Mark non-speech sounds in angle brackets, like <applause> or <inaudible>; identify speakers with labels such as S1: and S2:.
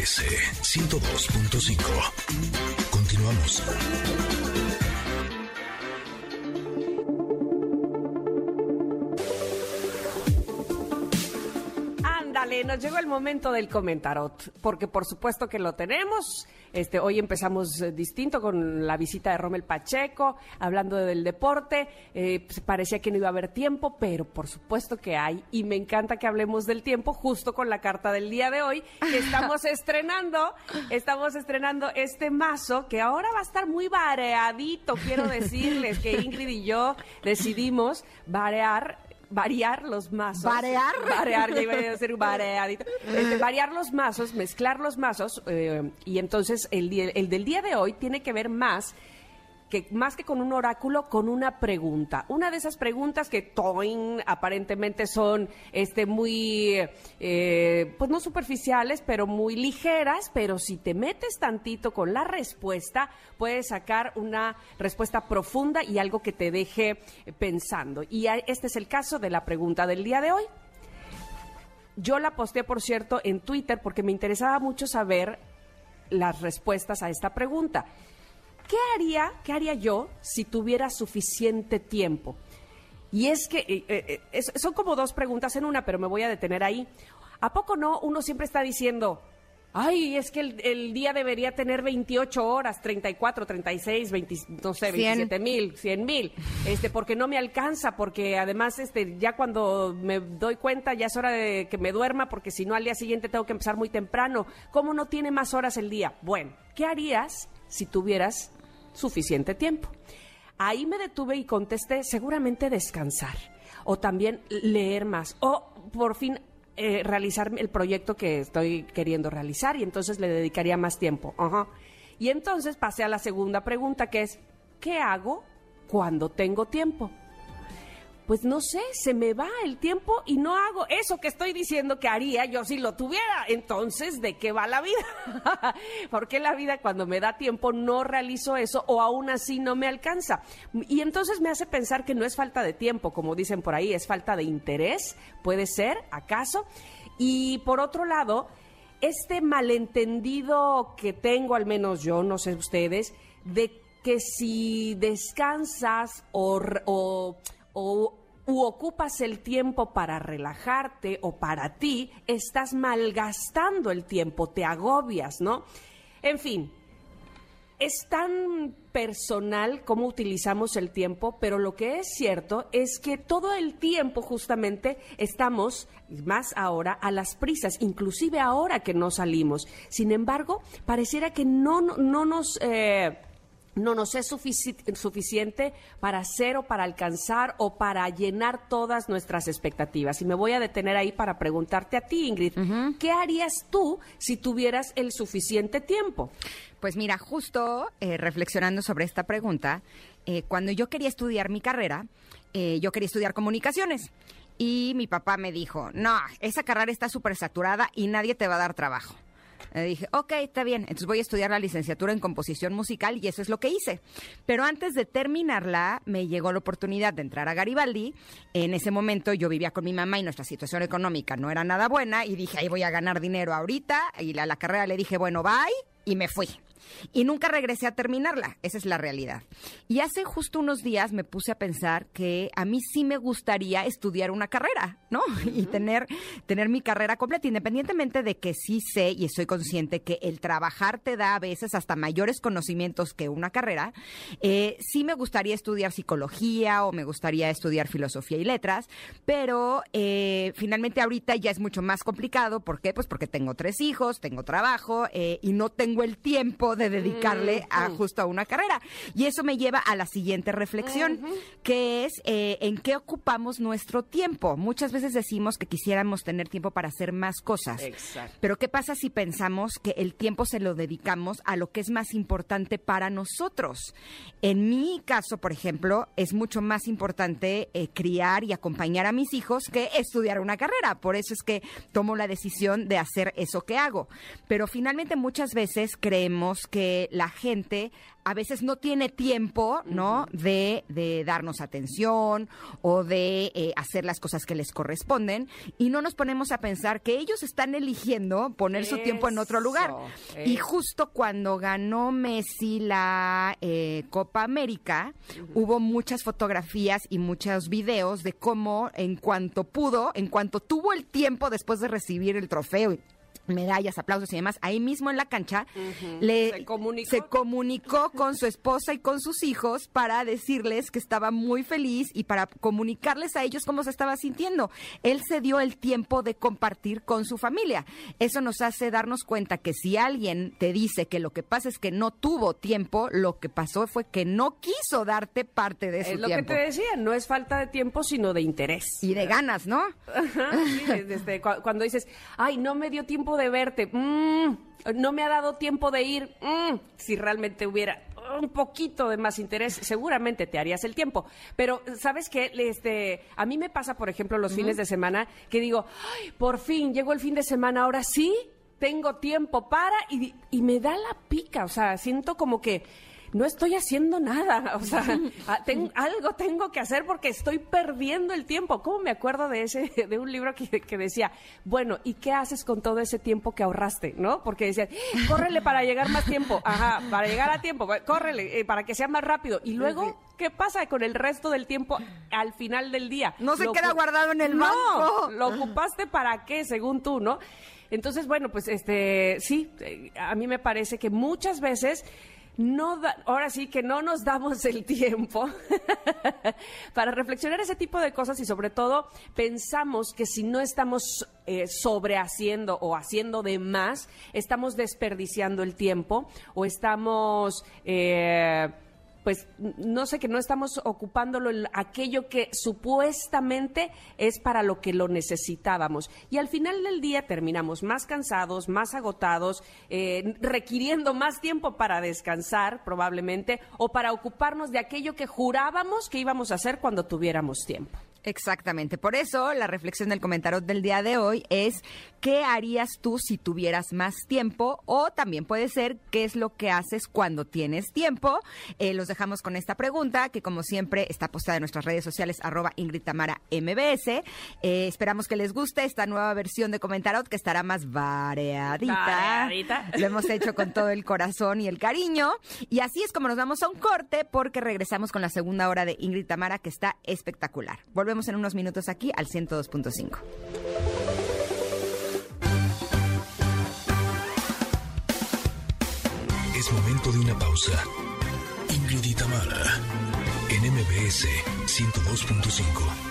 S1: MBS 102.5. Continuamos.
S2: Nos llegó el momento del comentarot, porque por supuesto que lo tenemos. Este, hoy empezamos eh, distinto con la visita de Rommel Pacheco, hablando del deporte. Eh, pues, parecía que no iba a haber tiempo, pero por supuesto que hay. Y me encanta que hablemos del tiempo justo con la carta del día de hoy, que <laughs> estamos estrenando. Estamos estrenando este mazo que ahora va a estar muy variadito. Quiero decirles que Ingrid y yo decidimos variar variar los mazos.
S3: ¿Variar?
S2: Variar, ya iba a <laughs> decir variadito. Este, variar los mazos, mezclar los mazos, eh, y entonces el, día- el del día de hoy tiene que ver más que más que con un oráculo, con una pregunta. Una de esas preguntas que toin, aparentemente son este muy, eh, pues no superficiales, pero muy ligeras, pero si te metes tantito con la respuesta, puedes sacar una respuesta profunda y algo que te deje pensando. Y este es el caso de la pregunta del día de hoy. Yo la posté, por cierto, en Twitter porque me interesaba mucho saber las respuestas a esta pregunta. ¿Qué haría, qué haría yo si tuviera suficiente tiempo? Y es que eh, eh, es- son como dos preguntas en una, pero me voy a detener ahí. ¿A poco no uno siempre está diciendo, ay, es que el, el día debería tener 28 horas, 34, 36, 20, no sé,
S3: Cien.
S2: 27 mil, 100 mil, este, porque no me alcanza, porque además este, ya cuando me doy cuenta ya es hora de que me duerma, porque si no al día siguiente tengo que empezar muy temprano. ¿Cómo no tiene más horas el día? Bueno, ¿qué harías si tuvieras suficiente tiempo? Ahí me detuve y contesté, seguramente descansar, o también leer más, o por fin eh, realizar el proyecto que estoy queriendo realizar y entonces le dedicaría más tiempo. Ajá. Y entonces pasé a la segunda pregunta que es, ¿qué hago cuando tengo tiempo? Pues no sé, se me va el tiempo y no hago eso que estoy diciendo que haría yo si lo tuviera. Entonces, ¿de qué va la vida? <laughs> Porque la vida cuando me da tiempo no realizo eso o aún así no me alcanza? Y entonces me hace pensar que no es falta de tiempo, como dicen por ahí, es falta de interés, puede ser, acaso. Y por otro lado, este malentendido que tengo, al menos yo, no sé ustedes, de que si descansas o, o, o- u ocupas el tiempo para relajarte o para ti, estás malgastando el tiempo, te agobias, ¿no? En fin, es tan personal cómo utilizamos el tiempo, pero lo que es cierto es que todo el tiempo justamente estamos, más ahora, a las prisas, inclusive ahora que no salimos. Sin embargo, pareciera que no, no, no nos... eh, no nos es sufici- suficiente para hacer o para alcanzar o para llenar todas nuestras expectativas. Y me voy a detener ahí para preguntarte a ti, Ingrid, ¿qué harías tú si tuvieras el suficiente tiempo?
S3: Pues mira, justo eh, reflexionando sobre esta pregunta, eh, cuando yo quería estudiar mi carrera, eh, yo quería estudiar comunicaciones. Y mi papá me dijo, no, esa carrera está súper saturada y nadie te va a dar trabajo. Le dije, ok, está bien, entonces voy a estudiar la licenciatura en composición musical y eso es lo que hice. Pero antes de terminarla, me llegó la oportunidad de entrar a Garibaldi. En ese momento yo vivía con mi mamá y nuestra situación económica no era nada buena y dije, ahí voy a ganar dinero ahorita. Y a la carrera le dije, bueno, bye, y me fui. Y nunca regresé a terminarla, esa es la realidad. Y hace justo unos días me puse a pensar que a mí sí me gustaría estudiar una carrera, ¿no? <laughs> Y tener, tener mi carrera completa, independientemente de que sí sé y estoy consciente que el trabajar te da a veces hasta mayores conocimientos que una carrera, eh, sí me gustaría estudiar psicología o me gustaría estudiar filosofía y letras, pero eh, finalmente ahorita ya es mucho más complicado. ¿Por qué? Pues porque tengo tres hijos, tengo trabajo eh, y no tengo el tiempo de dedicarle a justo a una carrera. Y eso me lleva a la siguiente reflexión, que es eh, en qué ocupamos nuestro tiempo. Muchas veces decimos que quisiéramos tener tiempo para hacer más cosas.
S2: Exacto.
S3: Pero ¿qué pasa si pensamos que el tiempo se lo dedicamos a lo que es más importante para nosotros? En mi caso, por ejemplo, es mucho más importante eh, criar y acompañar a mis hijos que estudiar una carrera. Por eso es que tomo la decisión de hacer eso que hago. Pero finalmente muchas veces creemos los que la gente a veces no tiene tiempo, ¿no? De, de darnos atención o de eh, hacer las cosas que les corresponden y no nos ponemos a pensar que ellos están eligiendo poner su tiempo en otro lugar.
S2: Eso,
S3: Y justo cuando ganó Messi la eh, Copa América, hubo muchas fotografías y muchos videos de cómo en cuanto pudo, en cuanto tuvo el tiempo después de recibir el trofeo y medallas, aplausos y demás, ahí mismo en la cancha, le,
S2: Se comunicó.
S3: se comunicó con su esposa y con sus hijos para decirles que estaba muy feliz y para comunicarles a ellos cómo se estaba sintiendo. Él se dio el tiempo de compartir con su familia. Eso nos hace darnos cuenta que si alguien te dice que lo que pasa es que no tuvo tiempo, lo que pasó fue que no quiso darte parte de su
S2: Es lo
S3: tiempo.
S2: que te decía, no es falta de tiempo, sino de interés.
S3: Y de ganas, ¿no?
S2: Ajá, sí, <laughs> cu- cuando dices, ay, no me dio tiempo de verte, mm, no me ha dado tiempo de ir, mm, si realmente hubiera un poquito de más interés, seguramente te harías el tiempo. Pero, ¿sabes qué? Este, a mí me pasa, por ejemplo, los fines de semana, que digo, ay, por fin, llegó el fin de semana, ahora sí, tengo tiempo para, y, y me da la pica, o sea, siento como que no estoy haciendo nada, <laughs> o sea, a- <laughs> ten- algo tengo que hacer porque estoy perdiendo el tiempo. ¿Cómo me acuerdo de ese, <laughs> de un libro que, que decía, bueno, ¿y qué haces con todo ese tiempo que ahorraste, no? Porque decían, córrele para llegar más tiempo, ajá, para llegar a tiempo, córrele eh, para que sea más rápido. Y luego, ¿qué pasa con el resto del tiempo al final del día?
S3: No se
S2: Lo
S3: queda guardado en el
S2: No,
S3: banco.
S2: lo ocupaste para qué, según tú, ¿no? Entonces, bueno, pues este, sí, eh, a mí me parece que muchas veces no da- ahora sí que no nos damos el tiempo <laughs> para reflexionar ese tipo de cosas y sobre todo pensamos que si no estamos eh, sobrehaciendo o haciendo de más, estamos desperdiciando el tiempo o estamos eh, pues no sé, que no estamos ocupándolo en aquello que supuestamente es para lo que lo necesitábamos. Y al final del día terminamos más cansados, más agotados, eh, requiriendo más tiempo para descansar probablemente o para ocuparnos de aquello que jurábamos que íbamos a hacer cuando tuviéramos tiempo.
S3: Exactamente. Por eso la reflexión del comentario del día de hoy es ¿qué harías tú si tuvieras más tiempo? O también puede ser ¿qué es lo que haces cuando tienes tiempo? Eh, los dejamos con esta pregunta que como siempre está postada en nuestras redes sociales arroba Ingrid Tamara MBS. Eh, esperamos que les guste esta nueva versión de Comentarot que estará más variadita.
S2: Variadita.
S3: Lo hemos hecho con todo el corazón y el cariño. Y así es como nos vamos a un corte porque regresamos con la segunda hora de Ingrid Tamara que está espectacular. Volvemos en unos minutos aquí al 102.5.
S1: Es momento de una pausa. Ingrid y Tamara, en MBS 102.5.